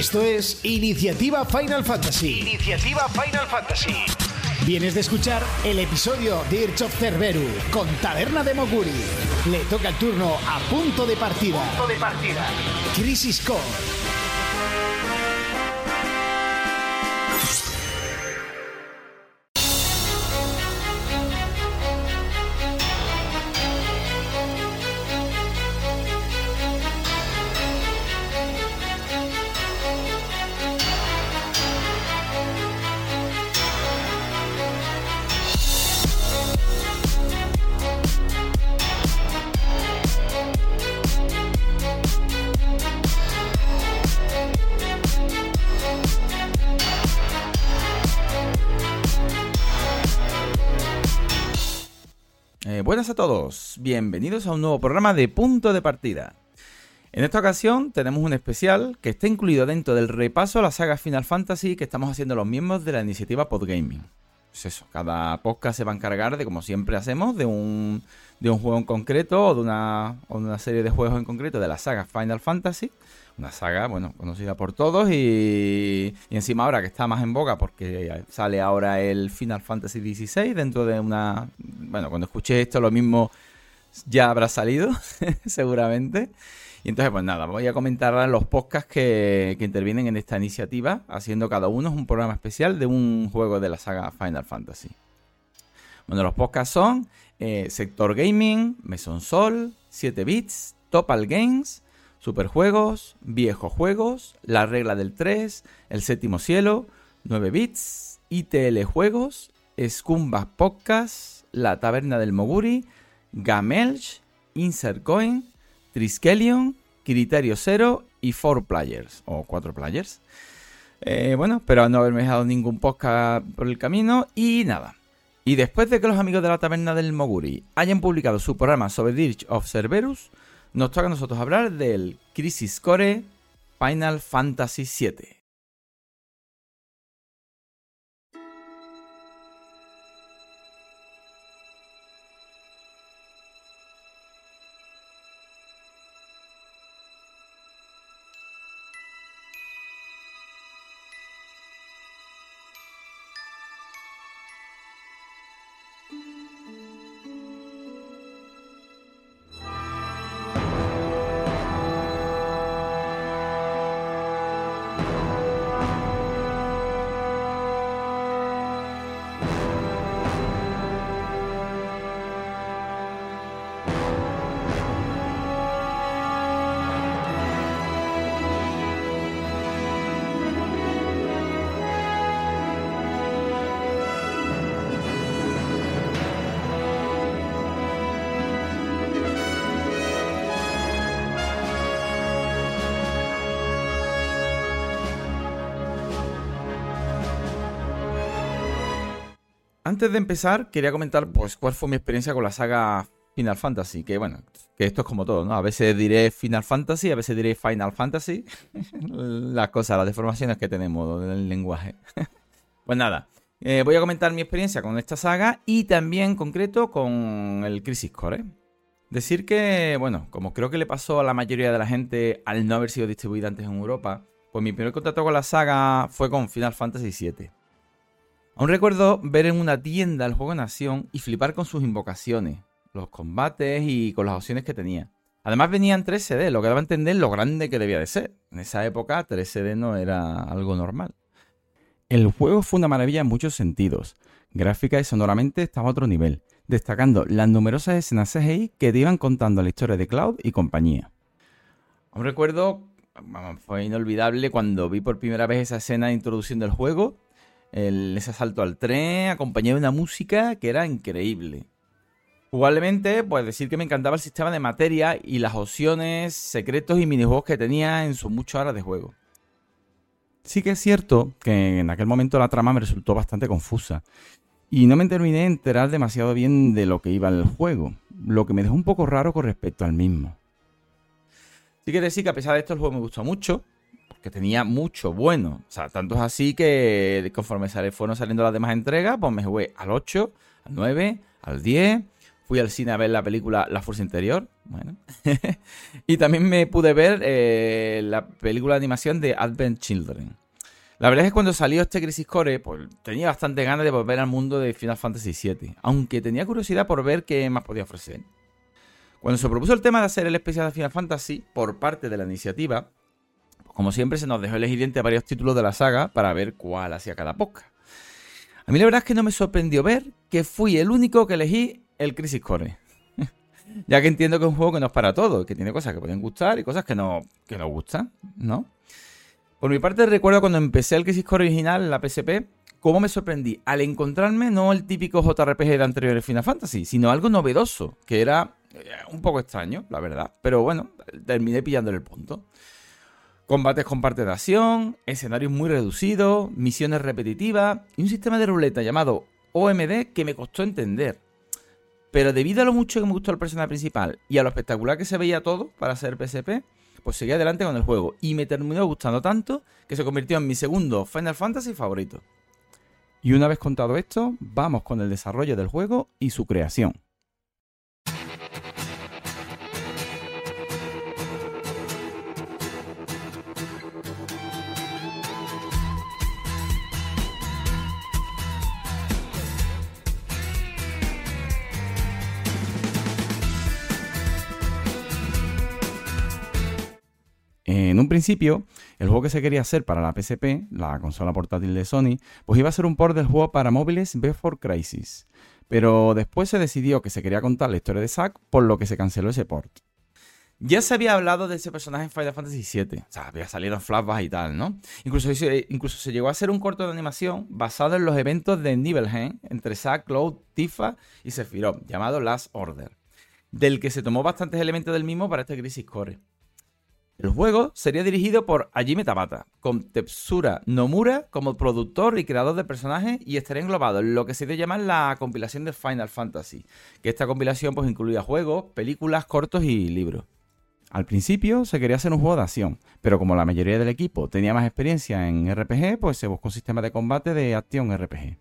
Esto es Iniciativa Final Fantasy. Iniciativa Final Fantasy. Vienes de escuchar el episodio Dirge of Cerberu con Taberna de Moguri. Le toca el turno a punto de partida. Punto de partida. Crisis Core. Todos, bienvenidos a un nuevo programa de Punto de Partida. En esta ocasión tenemos un especial que está incluido dentro del repaso a la saga Final Fantasy que estamos haciendo los miembros de la iniciativa Podgaming. Pues eso, cada podcast se va a encargar de, como siempre hacemos, de un, de un juego en concreto o de, una, o una serie de juegos en concreto de la saga Final Fantasy. Una saga, bueno, conocida por todos y, y encima ahora que está más en boga porque sale ahora el Final Fantasy XVI dentro de una... Bueno, cuando escuché esto lo mismo ya habrá salido, seguramente. Y entonces, pues nada, voy a comentar los podcasts que, intervienen en esta iniciativa, haciendo cada uno un programa especial de un juego de la saga Final Fantasy. Bueno, los podcasts son eh, Sector Gaming, Meson Sol, 7 Bits, Topal Games, Superjuegos, Viejos Juegos, La Regla del 3, El Séptimo Cielo, 9 Bits, ITL Juegos, Scumbag Podcast, La Taberna del Moguri, Gamelch, Insert Coin, Triskelion, Criterio Cero y 4 Players, o 4 Players. Eh, bueno, espero no haberme dejado ningún podcast por el camino y nada. Y después de que los amigos de la Taberna del Moguri hayan publicado su programa sobre Dirge of Cerberus, nos toca a nosotros hablar del Crisis Core Final Fantasy VII. Antes de empezar, quería comentar pues cuál fue mi experiencia con la saga Final Fantasy, que bueno, que esto es como todo, ¿no? A veces diré Final Fantasy, a veces diré Final Fantasy, las cosas, las deformaciones que tenemos en el lenguaje. pues nada, eh, voy a comentar mi experiencia con esta saga y también en concreto con el Crisis Core. ¿eh? Decir que, bueno, como creo que le pasó a la mayoría de la gente al no haber sido distribuida antes en Europa, pues mi primer contacto con la saga fue con Final Fantasy VII. Aún recuerdo ver en una tienda el juego Nación y flipar con sus invocaciones, los combates y con las opciones que tenía. Además venían 3 CD, lo que daba a entender lo grande que debía de ser. En esa época 3 CD no era algo normal. El juego fue una maravilla en muchos sentidos. Gráfica y sonoramente estaba a otro nivel, destacando las numerosas escenas CGI que te iban contando la historia de Cloud y compañía. Aún recuerdo, fue inolvidable cuando vi por primera vez esa escena de introducción del juego el, ese asalto al tren, acompañado de una música que era increíble. Jugablemente, pues decir que me encantaba el sistema de materia y las opciones, secretos y minijuegos que tenía en sus muchas horas de juego. Sí que es cierto que en aquel momento la trama me resultó bastante confusa y no me terminé de enterar demasiado bien de lo que iba el juego, lo que me dejó un poco raro con respecto al mismo. Sí que decir que a pesar de esto el juego me gustó mucho, que tenía mucho bueno. O sea, tanto es así que conforme fueron saliendo las demás entregas, pues me jugué al 8, al 9, al 10, fui al cine a ver la película La Fuerza Interior. Bueno. y también me pude ver eh, la película de animación de Advent Children. La verdad es que cuando salió este Crisis Core, pues tenía bastante ganas de volver al mundo de Final Fantasy VII. Aunque tenía curiosidad por ver qué más podía ofrecer. Cuando se propuso el tema de hacer el especial de Final Fantasy por parte de la iniciativa, como siempre se nos dejó elegir entre varios títulos de la saga para ver cuál hacía cada podcast. A mí la verdad es que no me sorprendió ver que fui el único que elegí el Crisis Core. ya que entiendo que es un juego que no es para todo, que tiene cosas que pueden gustar y cosas que no, que no gustan, ¿no? Por mi parte recuerdo cuando empecé el Crisis Core original en la PSP, cómo me sorprendí al encontrarme no el típico JRPG de anteriores Final Fantasy, sino algo novedoso, que era eh, un poco extraño, la verdad. Pero bueno, terminé pillándole el punto. Combates con parte de acción, escenarios muy reducidos, misiones repetitivas y un sistema de ruleta llamado OMD que me costó entender. Pero debido a lo mucho que me gustó el personaje principal y a lo espectacular que se veía todo para ser PSP, pues seguí adelante con el juego y me terminó gustando tanto que se convirtió en mi segundo Final Fantasy favorito. Y una vez contado esto, vamos con el desarrollo del juego y su creación. En un principio, el juego que se quería hacer para la PSP, la consola portátil de Sony, pues iba a ser un port del juego para móviles Before Crisis. Pero después se decidió que se quería contar la historia de Zack, por lo que se canceló ese port. Ya se había hablado de ese personaje en Final Fantasy VII. O sea, había salido en flashbacks y tal, ¿no? Incluso, incluso se llegó a hacer un corto de animación basado en los eventos de Nibelheim entre Zack, Cloud, Tifa y Sephiroth, llamado Last Order, del que se tomó bastantes elementos del mismo para este Crisis Core. El juego sería dirigido por Hajime Tabata, con Tetsura Nomura como productor y creador de personajes y estaría englobado en lo que se debe llamar la compilación de Final Fantasy, que esta compilación pues incluía juegos, películas, cortos y libros. Al principio se quería hacer un juego de acción, pero como la mayoría del equipo tenía más experiencia en RPG, pues se buscó un sistema de combate de acción RPG.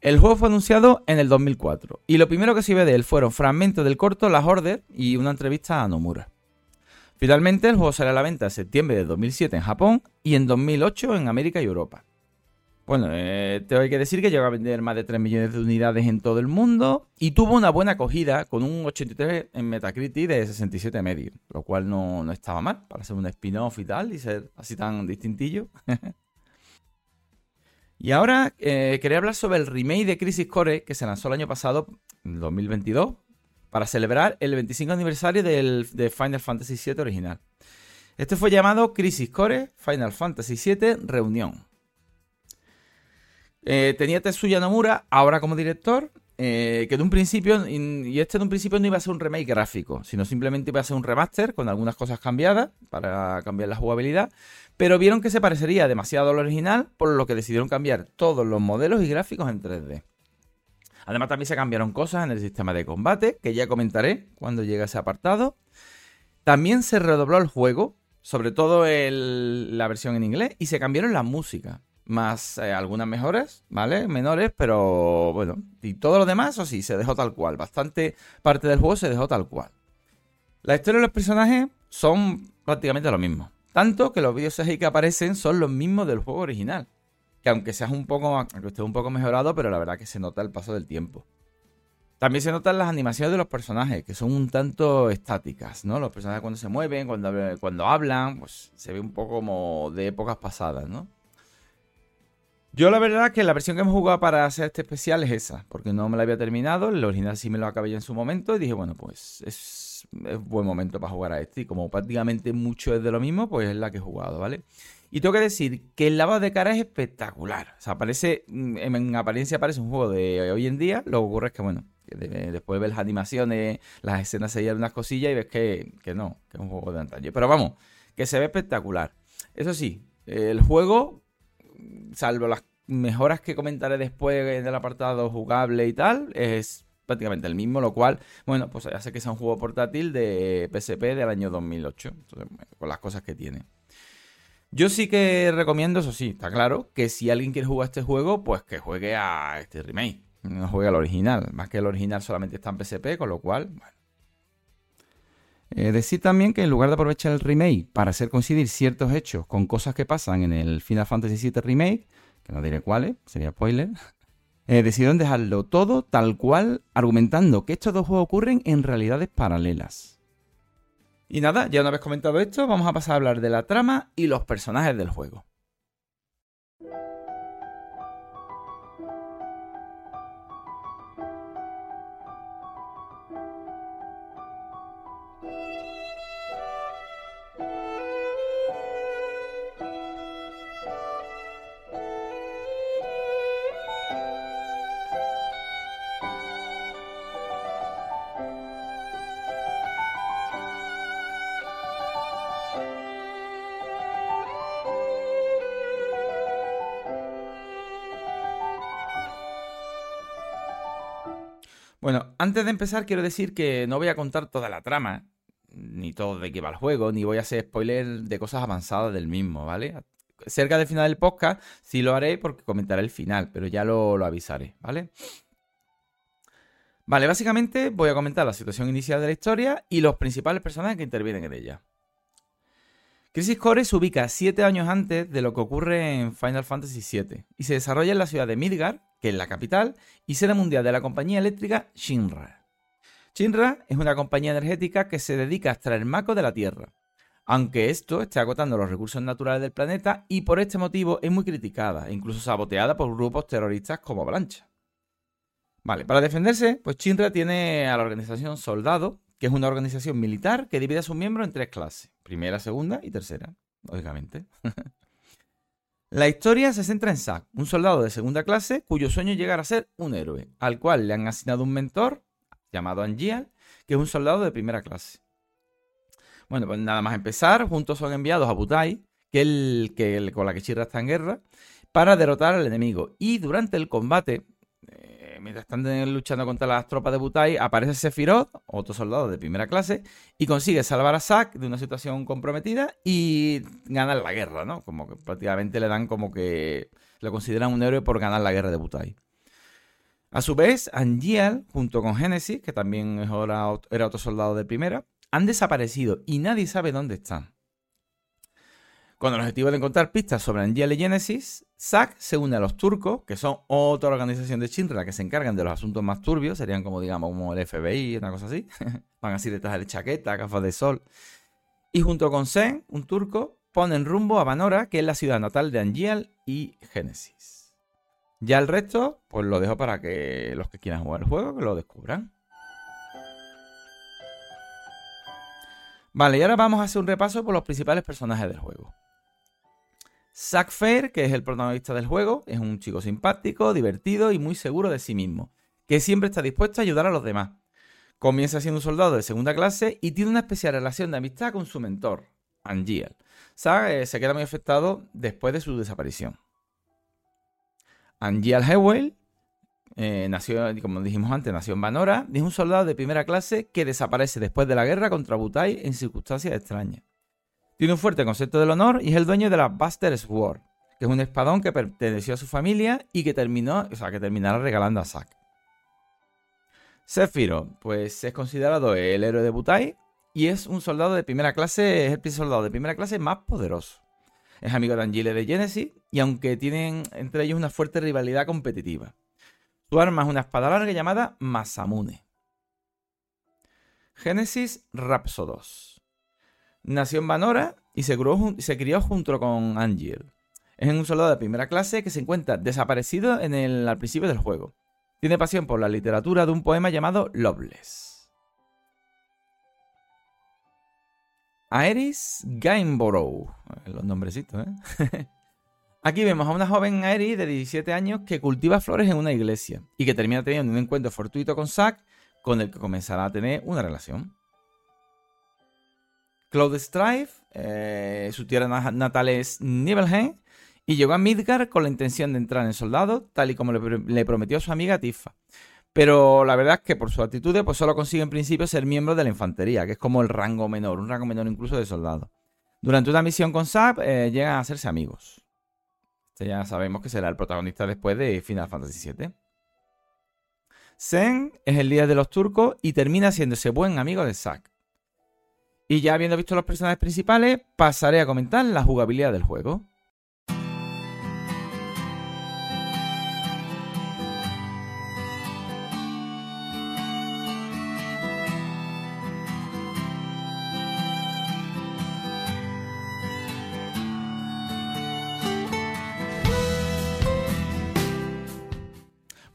El juego fue anunciado en el 2004 y lo primero que se ve de él fueron fragmentos del corto Las Order y una entrevista a Nomura. Finalmente, el juego sale a la venta en septiembre de 2007 en Japón y en 2008 en América y Europa. Bueno, eh, tengo que decir que llegó a vender más de 3 millones de unidades en todo el mundo y tuvo una buena acogida con un 83 en Metacritic de 67 medio, lo cual no, estaba mal para ser un spin-off y tal y ser así tan distintillo. y ahora eh, quería hablar sobre el remake de Crisis Core que se lanzó el año pasado, en 2022, para celebrar el 25 aniversario del, de Final Fantasy VII original. Este fue llamado Crisis Core Final Fantasy VII Reunión. Eh, tenía Tetsuya Nomura, ahora como director, eh, que de un principio, y este de un principio no iba a ser un remake gráfico, sino simplemente iba a ser un remaster con algunas cosas cambiadas para cambiar la jugabilidad, pero vieron que se parecería demasiado al original, por lo que decidieron cambiar todos los modelos y gráficos en 3D. Además también se cambiaron cosas en el sistema de combate, que ya comentaré cuando llegue ese apartado. También se redobló el juego, sobre todo la versión en inglés, y se cambiaron las músicas. Más eh, algunas mejoras, ¿vale? Menores, pero bueno. Y todo lo demás, o sí, se dejó tal cual. Bastante parte del juego se dejó tal cual. La historia de los personajes son prácticamente lo mismo. Tanto que los vídeos que aparecen son los mismos del juego original que aunque seas un poco, aunque esté un poco mejorado, pero la verdad que se nota el paso del tiempo. También se notan las animaciones de los personajes, que son un tanto estáticas, ¿no? Los personajes cuando se mueven, cuando, cuando hablan, pues se ve un poco como de épocas pasadas, ¿no? Yo la verdad que la versión que hemos jugado para hacer este especial es esa, porque no me la había terminado, el original sí me lo acabé yo en su momento y dije, bueno, pues es, es buen momento para jugar a este y como prácticamente mucho es de lo mismo, pues es la que he jugado, ¿vale? Y tengo que decir que el lavado de cara es espectacular. O sea, parece, mm, en apariencia parece un juego de hoy en día. Lo que ocurre es que, bueno, después ves las animaciones, las escenas se unas cosillas y ves que, no, que es un juego de antaño. Pero vamos, que se ve espectacular. Eso sí, el juego, salvo las mejoras que comentaré después en el apartado jugable y tal, es prácticamente el mismo, lo cual, bueno, pues hace que sea un juego portátil de PSP del año 2008, con las cosas que tiene. Yo sí que recomiendo, eso sí, está claro, que si alguien quiere jugar este juego, pues que juegue a este remake. no juegue al original. Más que el original solamente está en PSP, con lo cual, bueno. Eh, decir también que en lugar de aprovechar el remake para hacer coincidir ciertos hechos con cosas que pasan en el Final Fantasy VII Remake, que no diré cuáles, sería spoiler, eh, decidieron dejarlo todo tal cual, argumentando que estos dos juegos ocurren en realidades paralelas. Y nada, ya una vez comentado esto, vamos a pasar a hablar de la trama y los personajes del juego. Bueno, antes de empezar quiero decir que no voy a contar toda la trama, ni todo de qué va el juego, ni voy a hacer spoiler de cosas avanzadas del mismo, ¿vale? Cerca del final del podcast sí lo haré porque comentaré el final, pero ya lo, lo avisaré, ¿vale? Vale, básicamente voy a comentar la situación inicial de la historia y los principales personajes que intervienen en ella. Crisis Core se ubica 7 años antes de lo que ocurre en Final Fantasy VII y se desarrolla en la ciudad de Midgar, que es la capital y sede mundial de la compañía eléctrica Shinra. Shinra es una compañía energética que se dedica a extraer maco de la Tierra, aunque esto esté agotando los recursos naturales del planeta y por este motivo es muy criticada e incluso saboteada por grupos terroristas como Blancha. Vale, para defenderse, pues Shinra tiene a la organización Soldado, que es una organización militar que divide a sus miembros en tres clases, primera, segunda y tercera, lógicamente. La historia se centra en Zack, un soldado de segunda clase cuyo sueño es llegar a ser un héroe, al cual le han asignado un mentor llamado Angial, que es un soldado de primera clase. Bueno, pues nada más empezar, juntos son enviados a Butai, que, el, que con la que Chirra está en guerra, para derrotar al enemigo. Y durante el combate, mientras están luchando contra las tropas de Butai, aparece Sephiroth, otro soldado de primera clase, y consigue salvar a Zack de una situación comprometida y ganar la guerra, ¿no? Como que prácticamente le dan como que lo consideran un héroe por ganar la guerra de Butai. A su vez, Angial, junto con Genesis, que también era otro soldado de primera, han desaparecido y nadie sabe dónde están. Con el objetivo de encontrar pistas sobre Angel y Genesis, Zack se une a los turcos, que son otra organización de Shinra que se encargan de los asuntos más turbios, serían como, digamos, como el FBI, una cosa así. Van así detrás de chaqueta, gafas de sol. Y junto con Zen, un turco, ponen rumbo a Vanora, que es la ciudad natal de Angial y Genesis. Ya el resto, pues lo dejo para que los que quieran jugar el juego, lo descubran. Vale, y ahora vamos a hacer un repaso por los principales personajes del juego. Zack Fair, que es el protagonista del juego, es un chico simpático, divertido y muy seguro de sí mismo, que siempre está dispuesto a ayudar a los demás. Comienza siendo un soldado de segunda clase y tiene una especial relación de amistad con su mentor, Angiel. Zack eh, se queda muy afectado después de su desaparición. Angiel Hewell eh, nació, como dijimos antes, nació en Vanora, es un soldado de primera clase que desaparece después de la guerra contra Butai en circunstancias extrañas. Tiene un fuerte concepto del honor y es el dueño de la Buster Sword, que es un espadón que perteneció a su familia y que terminó, o sea, que terminará regalando a Zack. Sephiroth, pues es considerado el héroe de Butai y es un soldado de primera clase, es el soldado de primera clase más poderoso. Es amigo de Angile de Genesis y aunque tienen entre ellos una fuerte rivalidad competitiva. Su arma es una espada larga llamada Masamune. Genesis Rhapsodos. Nació en Vanora y se, crió, junto con Angel. Es un soldado de primera clase que se encuentra desaparecido en el, al principio del juego. Tiene pasión por la literatura de un poema llamado Loveless. Aeris Gainsborough. Eh, los nombrecitos, ¿eh? Aquí vemos a una joven Aeris de 17 años que cultiva flores en una iglesia y que termina teniendo un encuentro fortuito con Zack con el que comenzará a tener una relación. Claude Strife, eh, su tierra natal es Nibelheim, y llegó a Midgar con la intención de entrar en soldado, tal y como le, prometió a su amiga Tifa. Pero la verdad es que por su actitud, pues solo consigue en principio ser miembro de la infantería, que es como el rango menor, un rango menor incluso de soldado. Durante una misión con Zap, eh, llegan a hacerse amigos. Ya sabemos que será el protagonista después de Final Fantasy VII. Zen es el líder de los turcos y termina siendo ese buen amigo de Zack. Y ya habiendo visto los personajes principales, pasaré a comentar la jugabilidad del juego.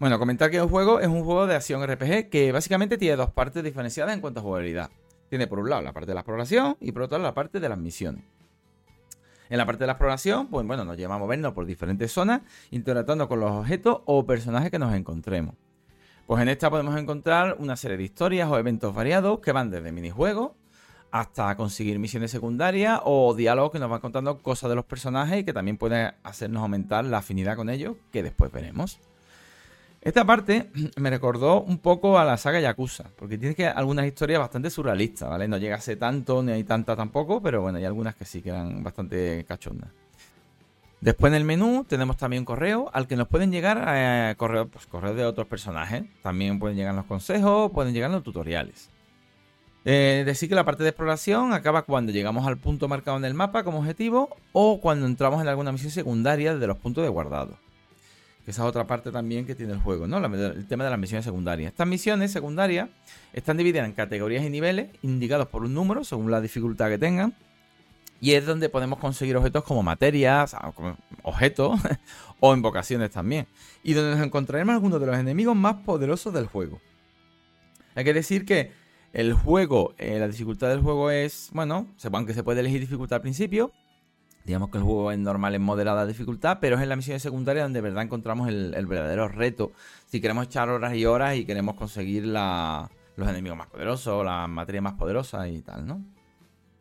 Bueno, comentar que el juego es un juego de acción RPG que básicamente tiene dos partes diferenciadas en cuanto a jugabilidad. Tiene por un lado la parte de la exploración y por otro lado la parte de las misiones. En la parte de la exploración, pues bueno, nos lleva a movernos por diferentes zonas, interactuando con los objetos o personajes que nos encontremos. Pues en esta podemos encontrar una serie de historias o eventos variados que van desde minijuegos hasta conseguir misiones secundarias o diálogos que nos van contando cosas de los personajes y que también pueden hacernos aumentar la afinidad con ellos, que después veremos. Esta parte me recordó un poco a la saga Yakuza, porque tiene que algunas historias bastante surrealistas, ¿vale? No llega a ser tanto, ni hay tanta tampoco, pero bueno, hay algunas que sí que eran bastante cachondas. Después en el menú tenemos también correo al que nos pueden llegar eh, correos pues, correo de otros personajes. También pueden llegar los consejos, pueden llegar los tutoriales. Eh, decir que la parte de exploración acaba cuando llegamos al punto marcado en el mapa como objetivo o cuando entramos en alguna misión secundaria de los puntos de guardado que esa es otra parte también que tiene el juego, ¿no? el tema de las misiones secundarias. Estas misiones secundarias están divididas en categorías y niveles indicados por un número según la dificultad que tengan. Y es donde podemos conseguir objetos como materias, objetos o invocaciones también. Y donde nos encontraremos algunos de los enemigos más poderosos del juego. Hay que decir que el juego, eh, la dificultad del juego es, bueno, aunque se puede elegir dificultad al principio, Digamos que el juego es normal en moderada dificultad, pero es en la misión secundaria donde de verdad encontramos el, verdadero reto. Si queremos echar horas y horas y queremos conseguir los enemigos más poderosos, las materias más poderosas y tal, ¿no?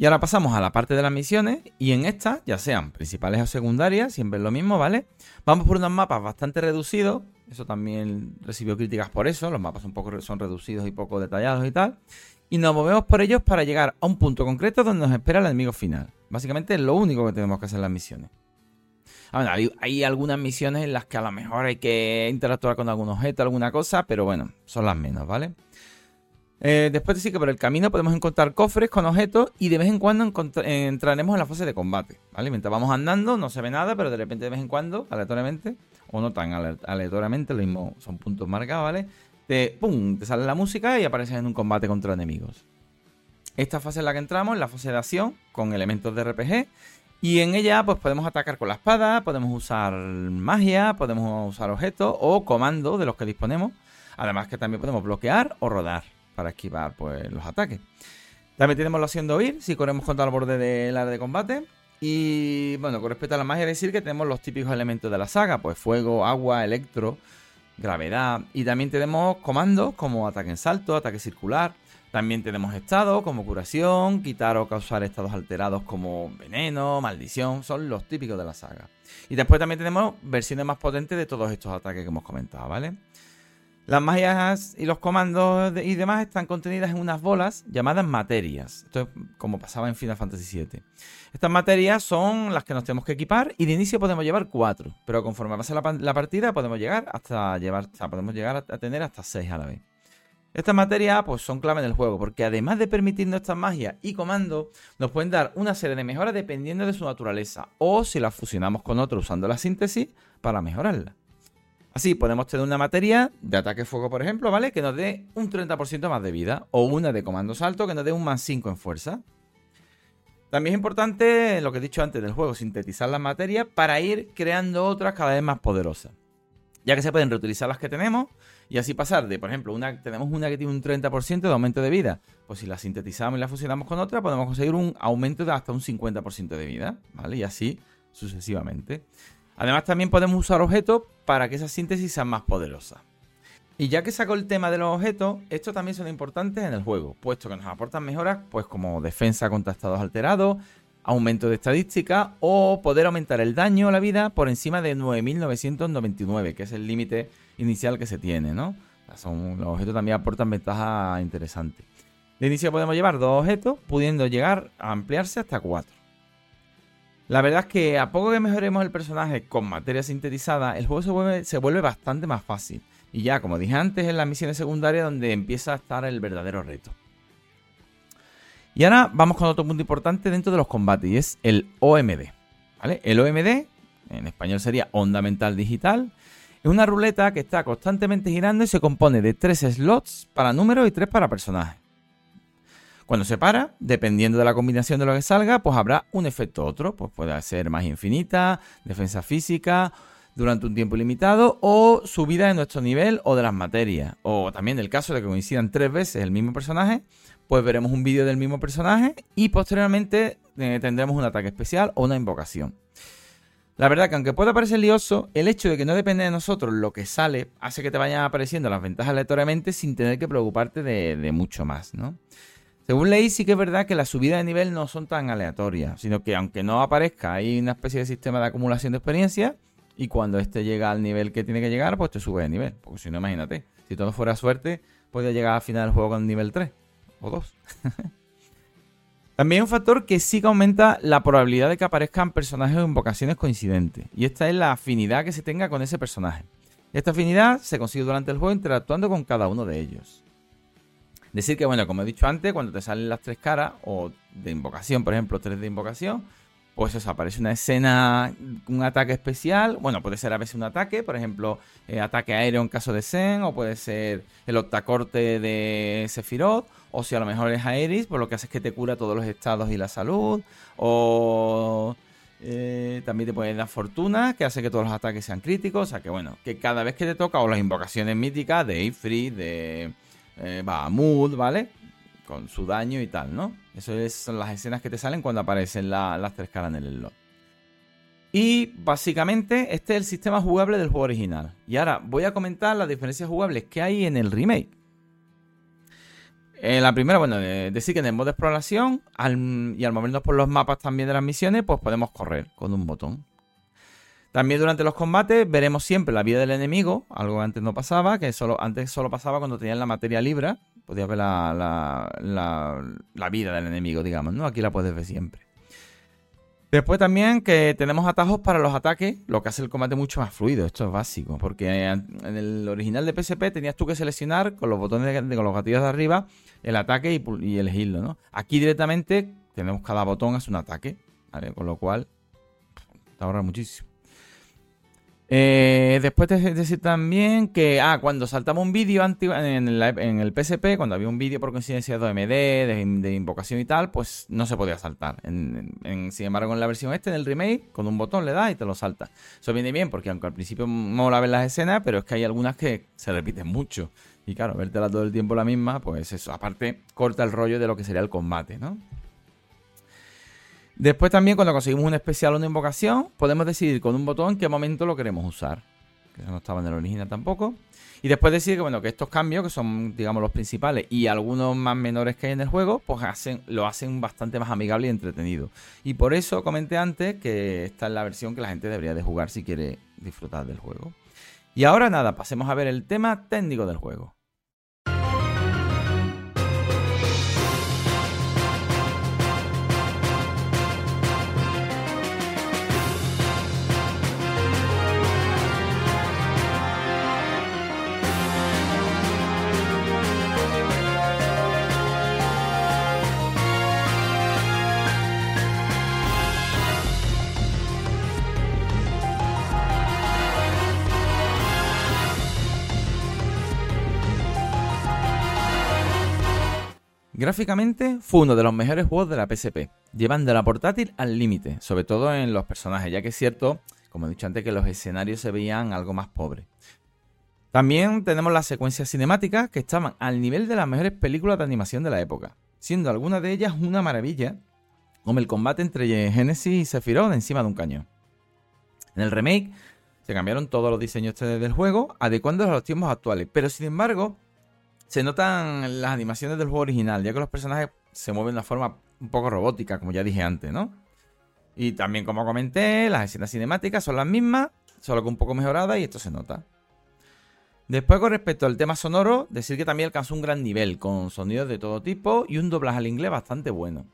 Y ahora pasamos a la parte de las misiones y en estas, ya sean principales o secundarias, siempre es lo mismo, ¿vale? Vamos por unos mapas bastante reducidos, eso también recibió críticas por eso, los mapas un poco son reducidos y poco detallados y tal, y nos movemos por ellos para llegar a un punto concreto donde nos espera el enemigo final. Básicamente es lo único que tenemos que hacer en las misiones. Ah, hay, algunas misiones en las que a lo mejor hay que interactuar con algún objeto, alguna cosa, pero bueno, son las menos, ¿vale? Eh, después de sí que por el camino podemos encontrar cofres con objetos y de vez en cuando entraremos en la fase de combate, ¿vale? Mientras vamos andando no se ve nada, pero de repente de vez en cuando, aleatoriamente, o no tan aleatoriamente, lo mismo son puntos marcados, ¿vale? Te, ¡pum! te sale la música y apareces en un combate contra enemigos. Esta fase en la que entramos la fase de acción con elementos de RPG. Y en ella pues podemos atacar con la espada, podemos usar magia, podemos usar objetos o comandos de los que disponemos. Además que también podemos bloquear o rodar para esquivar pues, los ataques. También tenemos la opción de oír si corremos contra el borde del área de combate. Y bueno, con respecto a la magia, decir que tenemos los típicos elementos de la saga, pues fuego, agua, electro, gravedad. Y también tenemos comandos como ataque en salto, ataque circular, también tenemos estados como curación, quitar o causar estados alterados como veneno, maldición, son los típicos de la saga. Y después también tenemos versiones más potentes de todos estos ataques que hemos comentado, ¿vale? Las magias y los comandos y demás están contenidas en unas bolas llamadas materias. Esto es como pasaba en Final Fantasy VII. Estas materias son las que nos tenemos que equipar y de inicio podemos llevar cuatro, pero conforme pasa la, partida podemos llegar hasta llevar, o sea, podemos llegar a tener hasta seis a la vez. Estas materias pues, son clave en el juego, porque además de permitirnos estas magias y comandos, nos pueden dar una serie de mejoras dependiendo de su naturaleza, o si las fusionamos con otra usando la síntesis para mejorarla. Así podemos tener una materia de ataque fuego, por ejemplo, ¿vale? Que nos dé un 30% más de vida, o una de comando salto que nos dé un más 5 en fuerza. También es importante, lo que he dicho antes del juego, sintetizar las materias para ir creando otras cada vez más poderosas. Ya que se pueden reutilizar las que tenemos y así pasar de, por ejemplo, una, tenemos una que tiene un 30% de aumento de vida. Pues si la sintetizamos y la fusionamos con otra, podemos conseguir un aumento de hasta un 50% de vida, ¿vale? Y así sucesivamente. Además, también podemos usar objetos para que esa síntesis sea más poderosa. Y ya que saco el tema de los objetos, estos también son importantes en el juego, puesto que nos aportan mejoras, pues como defensa contra estados alterados, aumento de estadística o poder aumentar el daño a la vida por encima de 9.999, que es el límite inicial que se tiene, ¿no? Son, los objetos también aportan ventajas interesantes. De inicio podemos llevar dos objetos, pudiendo llegar a ampliarse hasta cuatro. La verdad es que a poco que mejoremos el personaje con materia sintetizada, el juego se vuelve, bastante más fácil. Y ya, como dije antes, en las misiones secundarias donde empieza a estar el verdadero reto. Y ahora vamos con otro punto importante dentro de los combates y es el OMD. El OMD, en español sería Onda Mental Digital, es una ruleta que está constantemente girando y se compone de tres slots para números y tres para personajes. Cuando se para, dependiendo de la combinación de lo que salga, pues habrá un efecto otro. Pues puede ser más infinita, defensa física, durante un tiempo limitado, o subida de nuestro nivel o de las materias. O también el caso de que coincidan tres veces el mismo personaje, pues veremos un vídeo del mismo personaje y posteriormente eh, tendremos un ataque especial o una invocación. La verdad que aunque pueda parecer lioso, el hecho de que no depende de nosotros lo que sale hace que te vayan apareciendo las ventajas aleatoriamente sin tener que preocuparte de, de mucho más, ¿no? Según leí, sí que es verdad que las subidas de nivel no son tan aleatorias, sino que aunque no aparezca, hay una especie de sistema de acumulación de experiencia y cuando este llega al nivel que tiene que llegar, pues te sube de nivel. Porque si no, imagínate, si todo fuera suerte, podría llegar al final del juego con nivel 3 o 2. También un factor que sí que aumenta la probabilidad de que aparezcan personajes o invocaciones coincidentes. Y esta es la afinidad que se tenga con ese personaje. Esta afinidad se consigue durante el juego interactuando con cada uno de ellos. Decir que, bueno, como he dicho antes, cuando te salen las tres caras, o de invocación, por ejemplo, tres de invocación, pues eso, aparece una escena, un ataque especial. Bueno, puede ser a veces un ataque, por ejemplo, eh, ataque aéreo en caso de Zen, o puede ser el octacorte de Sephiroth, o si a lo mejor es Aeris, pues lo que hace es que te cura todos los estados y la salud, o eh, también te puede dar fortuna, que hace que todos los ataques sean críticos, o sea que bueno, que cada vez que te toca, o las invocaciones míticas de Ifrit, de eh, Bahamut, ¿vale? Con su daño y tal, ¿no? Eso son las escenas que te salen cuando aparecen las tres caras en el slot. Y básicamente este es el sistema jugable del juego original. Y ahora voy a comentar las diferencias jugables que hay en el remake. En la primera, bueno, decir que en el modo de exploración y al movernos por los mapas también de las misiones, pues podemos correr con un botón. También durante los combates veremos siempre la vida del enemigo, algo que antes no pasaba, que solo, antes solo pasaba cuando tenían la materia libre, podías ver la, la, vida del enemigo, digamos, ¿no? Aquí la puedes ver siempre. Después también que tenemos atajos para los ataques, lo que hace el combate mucho más fluido, esto es básico, porque en el original de PSP tenías tú que seleccionar con los botones de, con los gatillos de arriba el ataque y, y elegirlo, ¿no? Aquí directamente tenemos cada botón hace un ataque, ¿vale? Con lo cual te ahorra muchísimo. Eh, después te decir también que, ah, cuando saltamos un vídeo en, en, el PSP, cuando había un vídeo por coincidencia de OMD, de, invocación y tal, pues no se podía saltar. sin embargo, en la versión este, del remake, con un botón le das y te lo salta. Eso viene bien porque aunque al principio mola ver las escenas, pero es que hay algunas que se repiten mucho. Y claro, vértela todo el tiempo la misma, pues eso, aparte corta el rollo de lo que sería el combate, ¿no? Después también cuando conseguimos un especial o una invocación, podemos decidir con un botón qué momento lo queremos usar. Que eso no estaba en el original tampoco. Y después decir que bueno, que estos cambios, que son, digamos, los principales, y algunos más menores que hay en el juego, pues hacen, lo hacen bastante más amigable y entretenido. Y por eso comenté antes que esta es la versión que la gente debería de jugar si quiere disfrutar del juego. Y ahora nada, pasemos a ver el tema técnico del juego. Gráficamente fue uno de los mejores juegos de la PSP, llevando la portátil al límite, sobre todo en los personajes, ya que es cierto, como he dicho antes, que los escenarios se veían algo más pobres. También tenemos las secuencias cinemáticas que estaban al nivel de las mejores películas de animación de la época, siendo algunas de ellas una maravilla, como el combate entre Genesis y Sephiroth encima de un cañón. En el remake se cambiaron todos los diseños del juego, adecuándolos a los tiempos actuales, pero sin embargo se notan las animaciones del juego original, ya que los personajes se mueven de una forma un poco robótica, como ya dije antes, ¿no? Y también, como comenté, las escenas cinemáticas son las mismas, solo que un poco mejoradas y esto se nota. Después, con respecto al tema sonoro, decir que también alcanzó un gran nivel, con sonidos de todo tipo y un doblaje al inglés bastante bueno.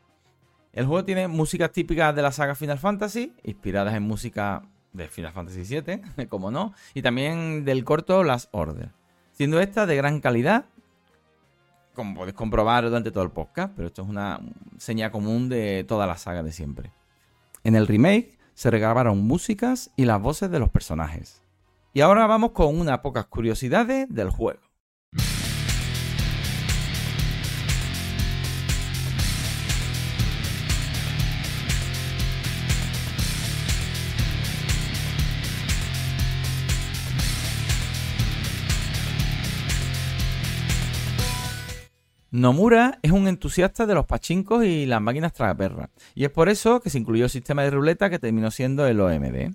El juego tiene músicas típicas de la saga Final Fantasy, inspiradas en música de Final Fantasy VII, como no, y también del corto Last Order. siendo esta de gran calidad, como podéis comprobar durante todo el podcast, pero esto es una seña común de toda la saga de siempre. En el remake se regrabaron músicas y las voces de los personajes. Y ahora vamos con unas pocas curiosidades del juego. Nomura es un entusiasta de los pachincos y las máquinas tragaperras, y es por eso que se incluyó el sistema de ruleta que terminó siendo el OMD.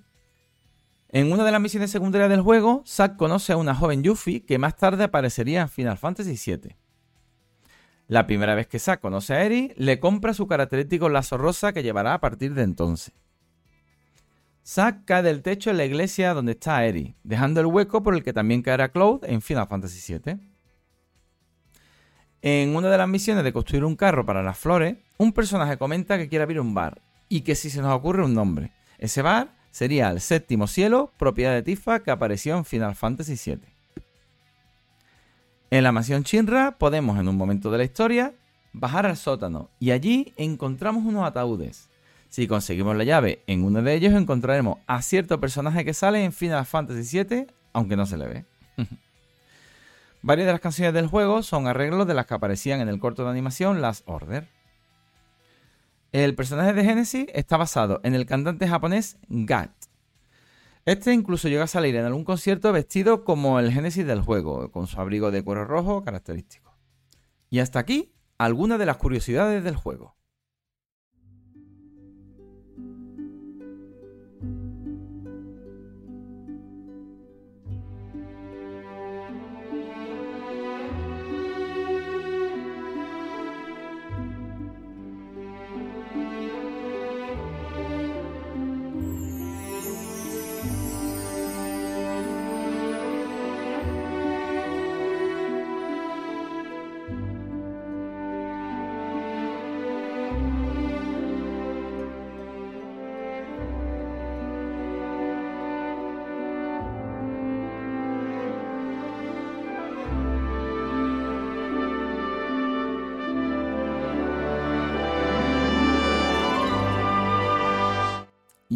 En una de las misiones secundarias del juego, Zack conoce a una joven Yuffie que más tarde aparecería en Final Fantasy VII. La primera vez que Zack conoce a Eri, le compra su característico lazo rosa que llevará a partir de entonces. Zack cae del techo en la iglesia donde está Eri, dejando el hueco por el que también caerá Cloud en Final Fantasy VII. En una de las misiones de construir un carro para las flores, un personaje comenta que quiere abrir un bar y que si se nos ocurre un nombre, ese bar sería el séptimo cielo, propiedad de Tifa que apareció en Final Fantasy VII. En la mansión Shinra podemos en un momento de la historia bajar al sótano y allí encontramos unos ataúdes. Si conseguimos la llave en uno de ellos encontraremos a cierto personaje que sale en Final Fantasy VII, aunque no se le ve. Varias de las canciones del juego son arreglos de las que aparecían en el corto de animación Last Order. El personaje de Genesis está basado en el cantante japonés Gat. Este incluso llega a salir en algún concierto vestido como el Genesis del juego, con su abrigo de cuero rojo característico. Y hasta aquí algunas de las curiosidades del juego.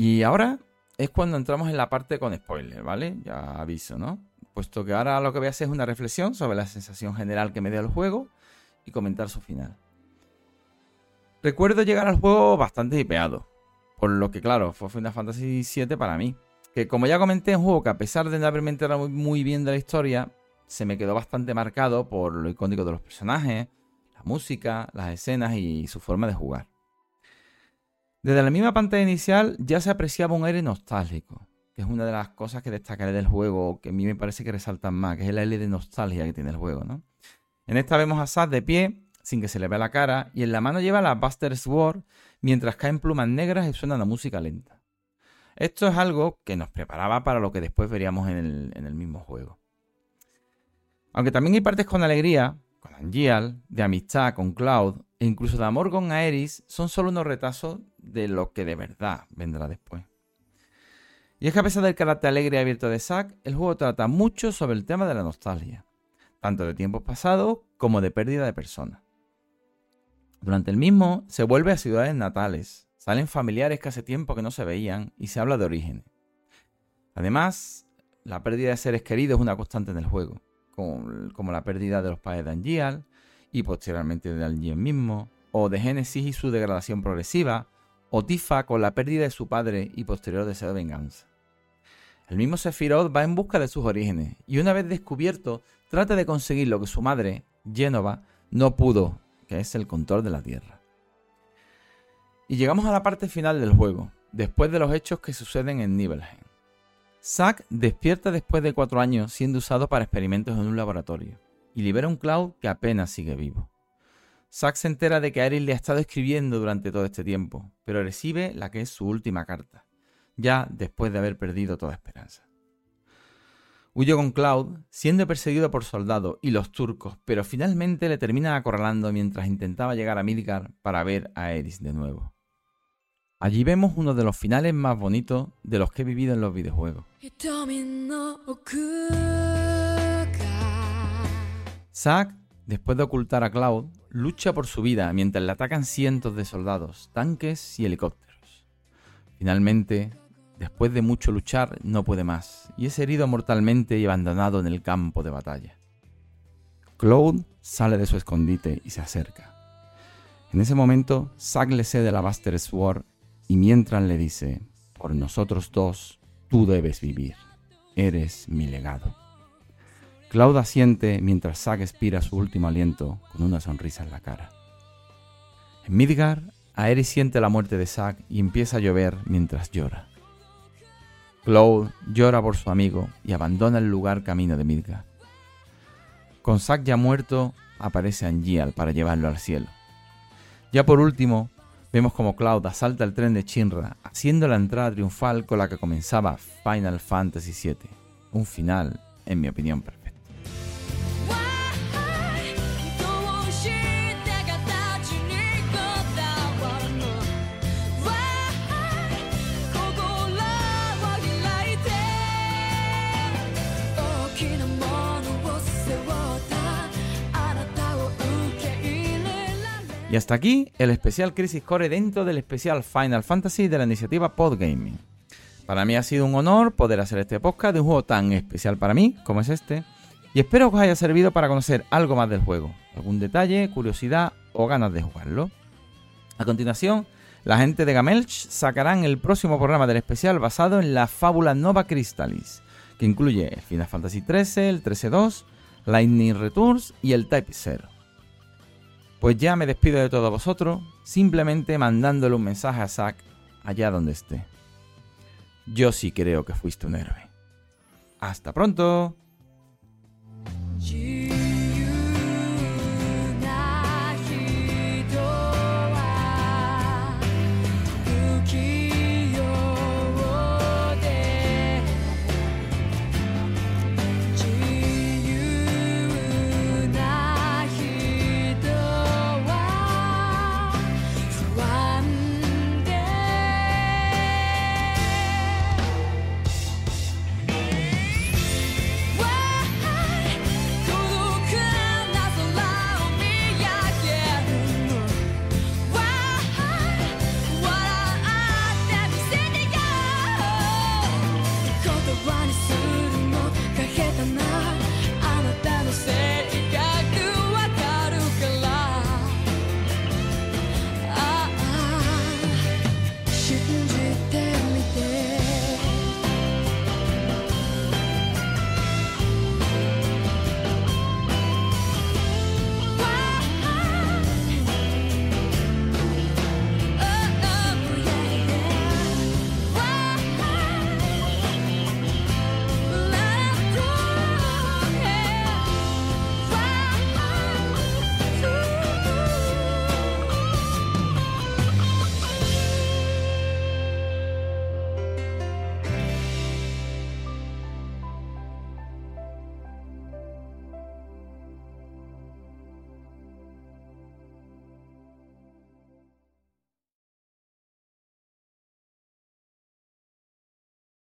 Y ahora es cuando entramos en la parte con spoiler, ¿vale? Ya aviso, ¿no? Puesto que ahora lo que voy a hacer es una reflexión sobre la sensación general que me dio el juego y comentar su final. Recuerdo llegar al juego bastante hipeado, por lo que claro, fue Final Fantasy VII para mí. Que como ya comenté, es un juego que a pesar de no haberme enterado muy bien de la historia, se me quedó bastante marcado por lo icónico de los personajes, la música, las escenas y su forma de jugar. Desde la misma pantalla inicial ya se apreciaba un aire nostálgico, que es una de las cosas que destacaré del juego, que a mí me parece que resaltan más, que es el aire de nostalgia que tiene el juego, ¿no? En esta vemos a Sad de pie, sin que se le vea la cara, y en la mano lleva la Buster Sword, mientras caen plumas negras y suena una música lenta. Esto es algo que nos preparaba para lo que después veríamos en el, en el mismo juego. Aunque también hay partes con alegría, Angial, de amistad con Cloud e incluso de amor con Aeris, son solo unos retazos de lo que de verdad vendrá después. Y es que a pesar del carácter alegre y abierto de Zack, el juego trata mucho sobre el tema de la nostalgia, tanto de tiempos pasados como de pérdida de personas. Durante el mismo se vuelve a ciudades natales, salen familiares que hace tiempo que no se veían y se habla de orígenes. Además, la pérdida de seres queridos es una constante en el juego, como, la pérdida de los padres de Angial y posteriormente de Angial mismo, o de Genesis y su degradación progresiva, o Tifa con la pérdida de su padre y posterior deseo de venganza. El mismo Sephiroth va en busca de sus orígenes y una vez descubierto trata de conseguir lo que su madre, Genova, no pudo, que es el control de la Tierra. Y llegamos a la parte final del juego, después de los hechos que suceden en Nibelheim. Zack despierta después de cuatro años siendo usado para experimentos en un laboratorio y libera un Cloud que apenas sigue vivo. Zack se entera de que Aerith le ha estado escribiendo durante todo este tiempo, pero recibe la que es su última carta, ya después de haber perdido toda esperanza. Huyó con Cloud, siendo perseguido por soldados y los turcos, pero finalmente le terminan acorralando mientras intentaba llegar a Midgar para ver a Aerith de nuevo. Allí vemos uno de los finales más bonitos de los que he vivido en los videojuegos. Zack, después de ocultar a Cloud, lucha por su vida mientras le atacan cientos de soldados, tanques y helicópteros. Finalmente, después de mucho luchar, no puede más y es herido mortalmente y abandonado en el campo de batalla. Cloud sale de su escondite y se acerca. En ese momento, Zack le cede la Buster Sword y mientras le dice, por nosotros dos, tú debes vivir. Eres mi legado. Cloud asiente mientras Zack expira su último aliento con una sonrisa en la cara. En Midgar, Aerys siente la muerte de Zack y empieza a llover mientras llora. Cloud llora por su amigo y abandona el lugar camino de Midgar. Con Zack ya muerto, aparece Angial para llevarlo al cielo. Ya por último, vemos como Cloud asalta el tren de Shinra, haciendo la entrada triunfal con la que comenzaba Final Fantasy VII. Un final, en mi opinión, perfecto. Hasta aquí el especial Crisis Core dentro del especial Final Fantasy de la iniciativa Podgaming. Para mí ha sido un honor poder hacer este podcast de un juego tan especial para mí como es este. Y espero que os haya servido para conocer algo más del juego, algún detalle, curiosidad o ganas de jugarlo. A continuación, la gente de Gamelch sacarán el próximo programa del especial basado en la fábula Nova Crystallis, que incluye el Final Fantasy XIII, el 13-2, Lightning Returns y el Type 0. Pues ya me despido de todos vosotros, simplemente mandándole un mensaje a Zack allá donde esté. Yo sí creo que fuiste un héroe. Hasta pronto.